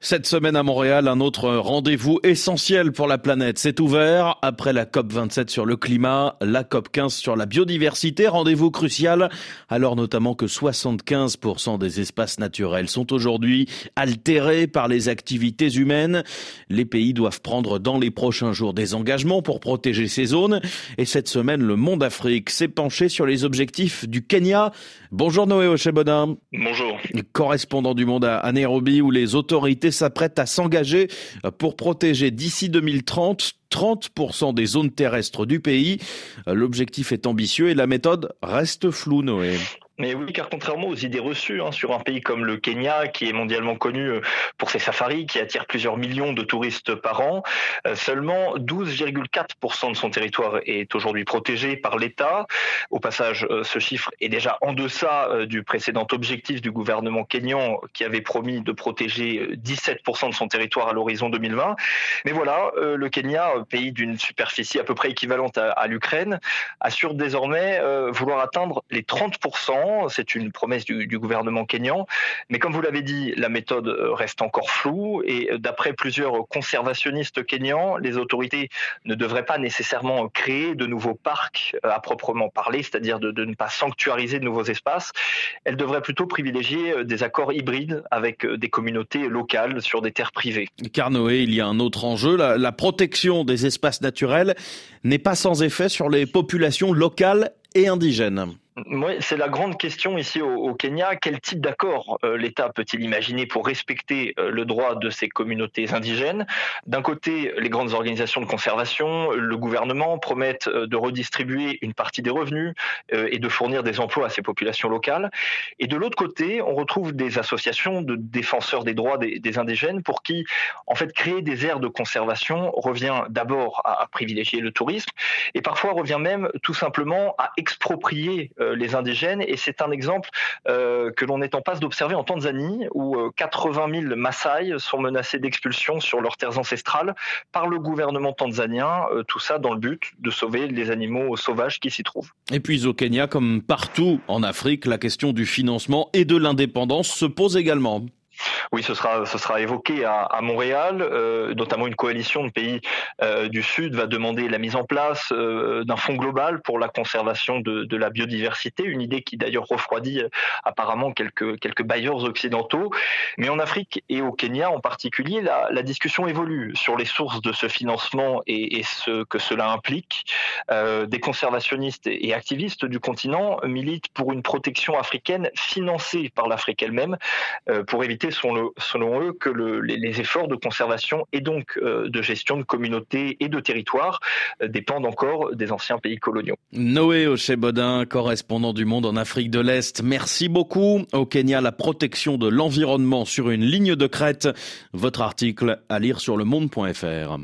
Cette semaine à Montréal, un autre rendez-vous essentiel pour la planète s'est ouvert après la COP 27 sur le climat, la COP 15 sur la biodiversité, rendez-vous crucial alors notamment que 75% des espaces naturels sont aujourd'hui altérés par les activités humaines. Les pays doivent prendre dans les prochains jours des engagements pour protéger ces zones et cette semaine, le Monde Afrique s'est penché sur les objectifs du Kenya. Bonjour Noé Ochebodin. Bonjour. Correspondant du Monde à Nairobi où les autorités s'apprête à s'engager pour protéger d'ici 2030 30% des zones terrestres du pays. L'objectif est ambitieux et la méthode reste floue, Noé. Mais oui, car contrairement aux idées reçues hein, sur un pays comme le Kenya, qui est mondialement connu euh, pour ses safaris, qui attire plusieurs millions de touristes par an, euh, seulement 12,4% de son territoire est aujourd'hui protégé par l'État. Au passage, euh, ce chiffre est déjà en deçà du précédent objectif du gouvernement kenyan qui avait promis de protéger 17% de son territoire à l'horizon 2020. Mais voilà, le Kenya, pays d'une superficie à peu près équivalente à, l'Ukraine, assure désormais vouloir atteindre les 30% c'est une promesse du, gouvernement kényan. Mais comme vous l'avez dit, la méthode euh, reste encore floue et euh, d'après plusieurs conservationnistes kényans, les autorités ne devraient pas nécessairement créer de nouveaux parcs euh, à proprement parler, c'est-à-dire de, ne pas sanctuariser de nouveaux espaces. Elles devraient plutôt privilégier des accords hybrides avec des communautés locales sur des terres privées. Car Noé, il y a un autre enjeu, la protection des espaces naturels n'est pas sans effet sur les populations locales et indigènes. C'est la grande question ici au, Kenya. Quel type d'accord euh, l'État peut-il imaginer pour respecter euh, le droit de ces communautés indigènes? D'un côté, les grandes organisations de conservation, le gouvernement promettent euh, de redistribuer une partie des revenus et de fournir des emplois à ces populations locales. Et de l'autre côté, on retrouve des associations de défenseurs des droits des, indigènes pour qui, en fait, créer des aires de conservation revient d'abord à, privilégier le tourisme et parfois revient même tout simplement à exproprier les indigènes. Et c'est un exemple euh, que l'on est en passe d'observer en Tanzanie, où 80 euh, 000 Maasai sont menacés d'expulsion sur leurs terres ancestrales par le gouvernement tanzanien. tout ça dans le but de sauver les animaux sauvages qui s'y trouvent. Et puis au Kenya, comme partout en Afrique, la question du financement et de l'indépendance se pose également. Oui, ce sera, évoqué à, Montréal. Euh, notamment, une coalition de pays euh, du Sud va demander la mise en place euh, d'un fonds global pour la conservation de, la biodiversité, une idée qui d'ailleurs refroidit apparemment quelques, bailleurs occidentaux. Mais en Afrique et au Kenya en particulier, la, discussion évolue sur les sources de ce financement et, et ce que cela implique. Des conservationnistes et activistes du continent militent pour une protection africaine financée par l'Afrique elle-même pour éviter selon eux, que les, efforts de conservation et donc euh, de gestion de communautés et de territoires euh, dépendent encore des anciens pays coloniaux. Noé Ochebodin, correspondant du Monde en Afrique de l'Est, merci beaucoup. Au Kenya, la protection de l'environnement sur une ligne de crête. Votre article à lire sur le monde.fr.